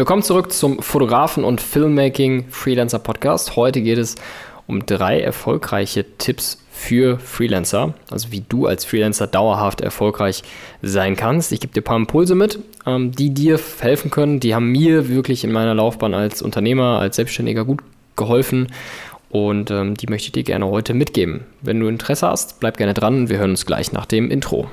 Willkommen zurück zum Fotografen und Filmmaking Freelancer Podcast. Heute geht es um drei erfolgreiche Tipps für Freelancer, also wie du als Freelancer dauerhaft erfolgreich sein kannst. Ich gebe dir ein paar Impulse mit, ähm, die dir helfen können. Die haben mir wirklich in meiner Laufbahn als Unternehmer, als Selbstständiger gut geholfen und ähm, die möchte ich dir gerne heute mitgeben. Wenn du Interesse hast, bleib gerne dran. Wir hören uns gleich nach dem Intro.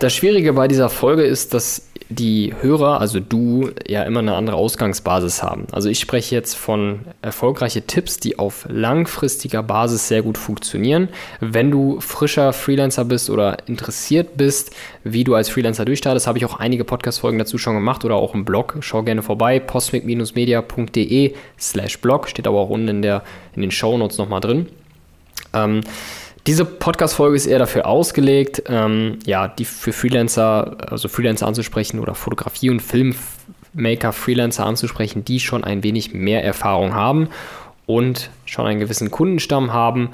Das Schwierige bei dieser Folge ist, dass die Hörer, also du, ja immer eine andere Ausgangsbasis haben. Also ich spreche jetzt von erfolgreichen Tipps, die auf langfristiger Basis sehr gut funktionieren. Wenn du frischer Freelancer bist oder interessiert bist, wie du als Freelancer durchstartest, habe ich auch einige Podcast-Folgen dazu schon gemacht oder auch im Blog. Schau gerne vorbei, postmic-media.de slash blog, steht aber auch unten in, der, in den Shownotes nochmal drin. Ähm, diese Podcast-Folge ist eher dafür ausgelegt, ähm, ja, die für Freelancer, also Freelancer anzusprechen oder Fotografie- und Filmmaker-Freelancer anzusprechen, die schon ein wenig mehr Erfahrung haben und schon einen gewissen Kundenstamm haben,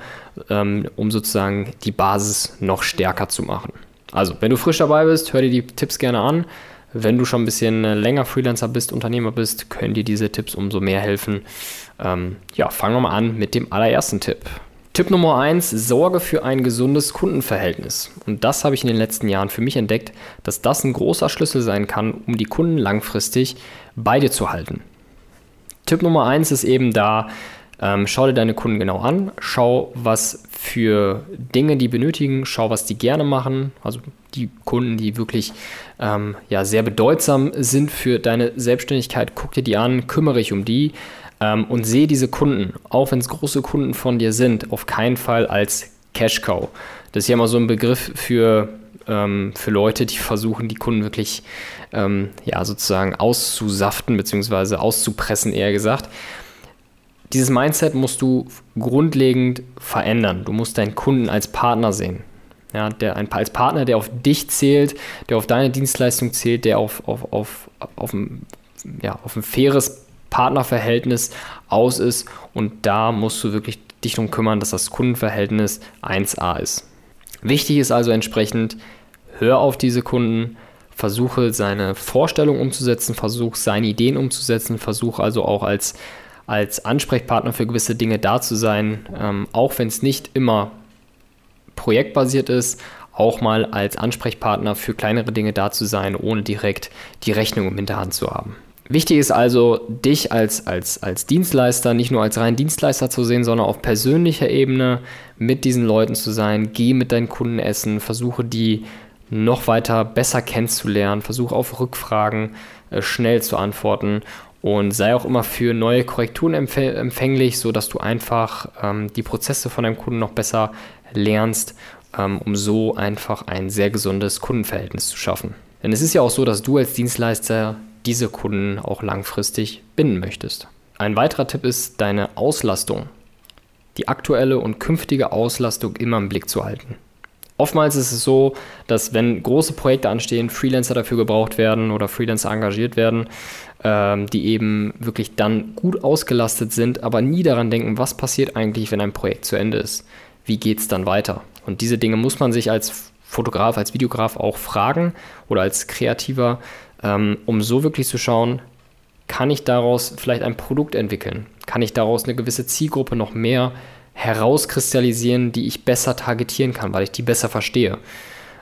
ähm, um sozusagen die Basis noch stärker zu machen. Also, wenn du frisch dabei bist, hör dir die Tipps gerne an. Wenn du schon ein bisschen länger Freelancer bist, Unternehmer bist, können dir diese Tipps umso mehr helfen. Ähm, ja, fangen wir mal an mit dem allerersten Tipp. Tipp Nummer eins: Sorge für ein gesundes Kundenverhältnis. Und das habe ich in den letzten Jahren für mich entdeckt, dass das ein großer Schlüssel sein kann, um die Kunden langfristig bei dir zu halten. Tipp Nummer eins ist eben da, ähm, schau dir deine Kunden genau an, schau, was für Dinge die benötigen, schau, was die gerne machen. Also die Kunden, die wirklich ähm, ja, sehr bedeutsam sind für deine Selbstständigkeit, guck dir die an, kümmere dich um die. Ähm, und sehe diese Kunden, auch wenn es große Kunden von dir sind, auf keinen Fall als Cash Cow. Das ist ja immer so ein Begriff für, ähm, für Leute, die versuchen, die Kunden wirklich ähm, ja, sozusagen auszusaften, beziehungsweise auszupressen, eher gesagt. Dieses Mindset musst du grundlegend verändern. Du musst deinen Kunden als Partner sehen. Ja, der, ein, als Partner, der auf dich zählt, der auf deine Dienstleistung zählt, der auf, auf, auf, auf, ein, ja, auf ein faires Partnerverhältnis aus ist und da musst du wirklich dich darum kümmern, dass das Kundenverhältnis 1a ist. Wichtig ist also entsprechend, hör auf diese Kunden, versuche seine Vorstellung umzusetzen, versuche seine Ideen umzusetzen, versuche also auch als, als Ansprechpartner für gewisse Dinge da zu sein, ähm, auch wenn es nicht immer projektbasiert ist, auch mal als Ansprechpartner für kleinere Dinge da zu sein, ohne direkt die Rechnung im Hinterhand zu haben. Wichtig ist also, dich als, als, als Dienstleister nicht nur als rein Dienstleister zu sehen, sondern auf persönlicher Ebene mit diesen Leuten zu sein. Geh mit deinen Kunden essen, versuche die noch weiter besser kennenzulernen, versuche auf Rückfragen äh, schnell zu antworten und sei auch immer für neue Korrekturen empf empfänglich, sodass du einfach ähm, die Prozesse von deinem Kunden noch besser lernst, ähm, um so einfach ein sehr gesundes Kundenverhältnis zu schaffen. Denn es ist ja auch so, dass du als Dienstleister diese Kunden auch langfristig binden möchtest. Ein weiterer Tipp ist deine Auslastung. Die aktuelle und künftige Auslastung immer im Blick zu halten. Oftmals ist es so, dass wenn große Projekte anstehen, Freelancer dafür gebraucht werden oder Freelancer engagiert werden, ähm, die eben wirklich dann gut ausgelastet sind, aber nie daran denken, was passiert eigentlich, wenn ein Projekt zu Ende ist. Wie geht es dann weiter? Und diese Dinge muss man sich als Fotograf, als Videograf auch fragen oder als Kreativer, um so wirklich zu schauen, kann ich daraus vielleicht ein Produkt entwickeln? Kann ich daraus eine gewisse Zielgruppe noch mehr herauskristallisieren, die ich besser targetieren kann, weil ich die besser verstehe?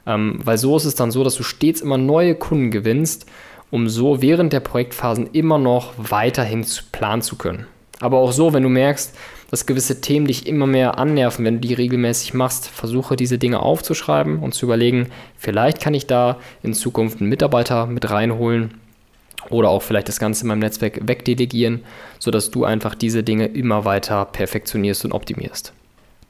Ähm, weil so ist es dann so, dass du stets immer neue Kunden gewinnst, um so während der Projektphasen immer noch weiterhin planen zu können. Aber auch so, wenn du merkst, dass gewisse Themen dich immer mehr annerven, wenn du die regelmäßig machst. Versuche diese Dinge aufzuschreiben und zu überlegen, vielleicht kann ich da in Zukunft einen Mitarbeiter mit reinholen oder auch vielleicht das Ganze in meinem Netzwerk wegdelegieren, sodass du einfach diese Dinge immer weiter perfektionierst und optimierst.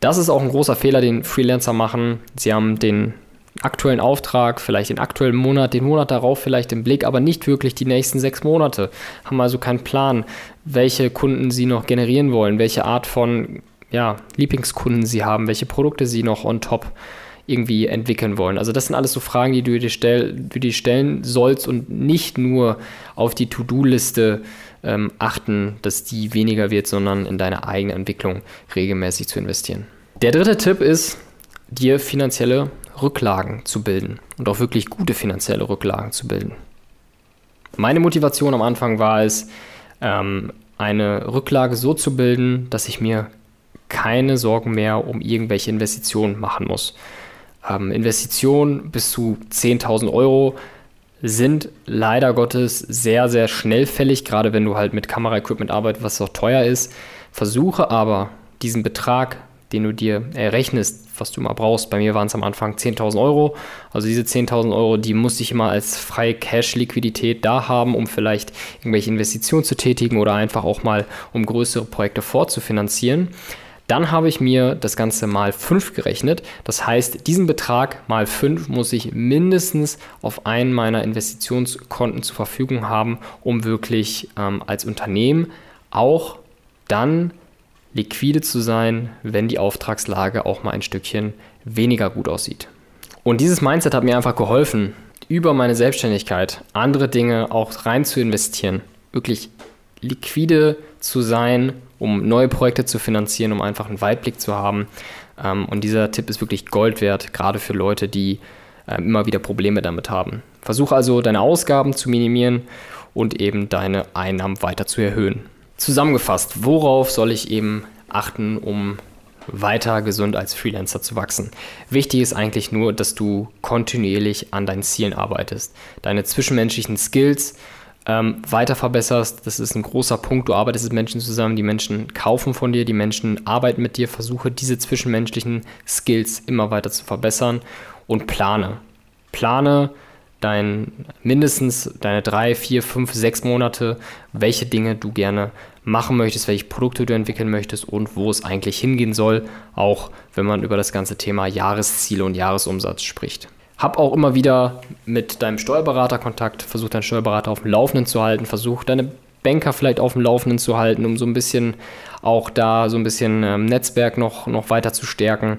Das ist auch ein großer Fehler, den Freelancer machen. Sie haben den aktuellen Auftrag, vielleicht den aktuellen Monat, den Monat darauf vielleicht im Blick, aber nicht wirklich die nächsten sechs Monate. Haben also keinen Plan, welche Kunden sie noch generieren wollen, welche Art von ja, Lieblingskunden sie haben, welche Produkte sie noch on top irgendwie entwickeln wollen. Also das sind alles so Fragen, die du dir, stell, du dir stellen sollst und nicht nur auf die To-Do-Liste ähm, achten, dass die weniger wird, sondern in deine eigene Entwicklung regelmäßig zu investieren. Der dritte Tipp ist, dir finanzielle Rücklagen zu bilden und auch wirklich gute finanzielle Rücklagen zu bilden. Meine Motivation am Anfang war es, ähm, eine Rücklage so zu bilden, dass ich mir keine Sorgen mehr um irgendwelche Investitionen machen muss. Ähm, Investitionen bis zu 10.000 Euro sind leider Gottes sehr, sehr schnellfällig, gerade wenn du halt mit Kameraequipment arbeitest, was auch teuer ist. Versuche aber diesen Betrag den du dir errechnest, was du mal brauchst. Bei mir waren es am Anfang 10.000 Euro. Also diese 10.000 Euro, die musste ich immer als freie Cash-Liquidität da haben, um vielleicht irgendwelche Investitionen zu tätigen oder einfach auch mal, um größere Projekte vorzufinanzieren. Dann habe ich mir das Ganze mal 5 gerechnet. Das heißt, diesen Betrag mal 5 muss ich mindestens auf einen meiner Investitionskonten zur Verfügung haben, um wirklich ähm, als Unternehmen auch dann liquide zu sein, wenn die Auftragslage auch mal ein Stückchen weniger gut aussieht. Und dieses Mindset hat mir einfach geholfen, über meine Selbstständigkeit andere Dinge auch rein zu investieren, wirklich liquide zu sein, um neue Projekte zu finanzieren, um einfach einen Weitblick zu haben. Ähm, und dieser Tipp ist wirklich Gold wert, gerade für Leute, die ähm, immer wieder Probleme damit haben. Versuche also deine Ausgaben zu minimieren und eben deine Einnahmen weiter zu erhöhen. Zusammengefasst, worauf soll ich eben achten, um weiter gesund als Freelancer zu wachsen. Wichtig ist eigentlich nur, dass du kontinuierlich an deinen Zielen arbeitest, deine zwischenmenschlichen Skills ähm, weiter verbesserst. Das ist ein großer Punkt. Du arbeitest mit Menschen zusammen, die Menschen kaufen von dir, die Menschen arbeiten mit dir. Versuche diese zwischenmenschlichen Skills immer weiter zu verbessern und plane. Plane dein, mindestens deine drei, vier, fünf, sechs Monate, welche Dinge du gerne machen möchtest, welche Produkte du entwickeln möchtest und wo es eigentlich hingehen soll, auch wenn man über das ganze Thema Jahresziele und Jahresumsatz spricht. Hab auch immer wieder mit deinem Steuerberater Kontakt, versuch deinen Steuerberater auf dem Laufenden zu halten, versuch deine Banker vielleicht auf dem Laufenden zu halten, um so ein bisschen auch da so ein bisschen ähm, Netzwerk noch, noch weiter zu stärken.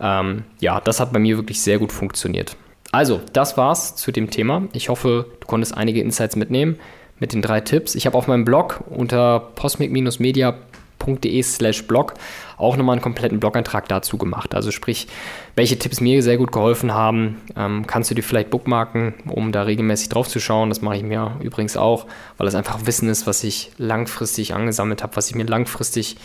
Ähm, ja, das hat bei mir wirklich sehr gut funktioniert. Also, das war's zu dem Thema. Ich hoffe, du konntest einige Insights mitnehmen mit den drei Tipps. Ich habe auf meinem Blog unter posmic-media.de slash blog auch nochmal einen kompletten Blog-Eintrag dazu gemacht. Also sprich, welche Tipps mir sehr gut geholfen haben, ähm, kannst du dir vielleicht bookmarken, um da regelmäßig drauf zu schauen. Das mache ich mir übrigens auch, weil es einfach Wissen ist, was ich langfristig angesammelt habe, was ich mir langfristig,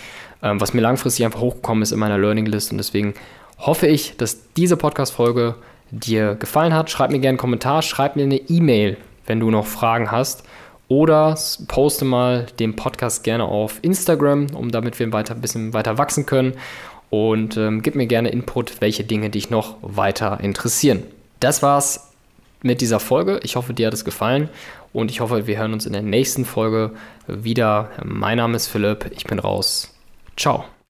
ähm, was mir langfristig einfach hochgekommen ist in meiner Learning List. Und deswegen hoffe ich, dass diese Podcast-Folge dir gefallen hat. Schreib mir gerne einen Kommentar, schreib mir eine E-Mail, wenn du noch Fragen hast. Oder poste mal den Podcast gerne auf Instagram, um damit wir weiter, ein bisschen weiter wachsen können. Und ähm, gib mir gerne Input, welche Dinge dich noch weiter interessieren. Das war's mit dieser Folge. Ich hoffe, dir hat es gefallen und ich hoffe, wir hören uns in der nächsten Folge wieder. Mein Name ist Philipp, ich bin raus. Ciao.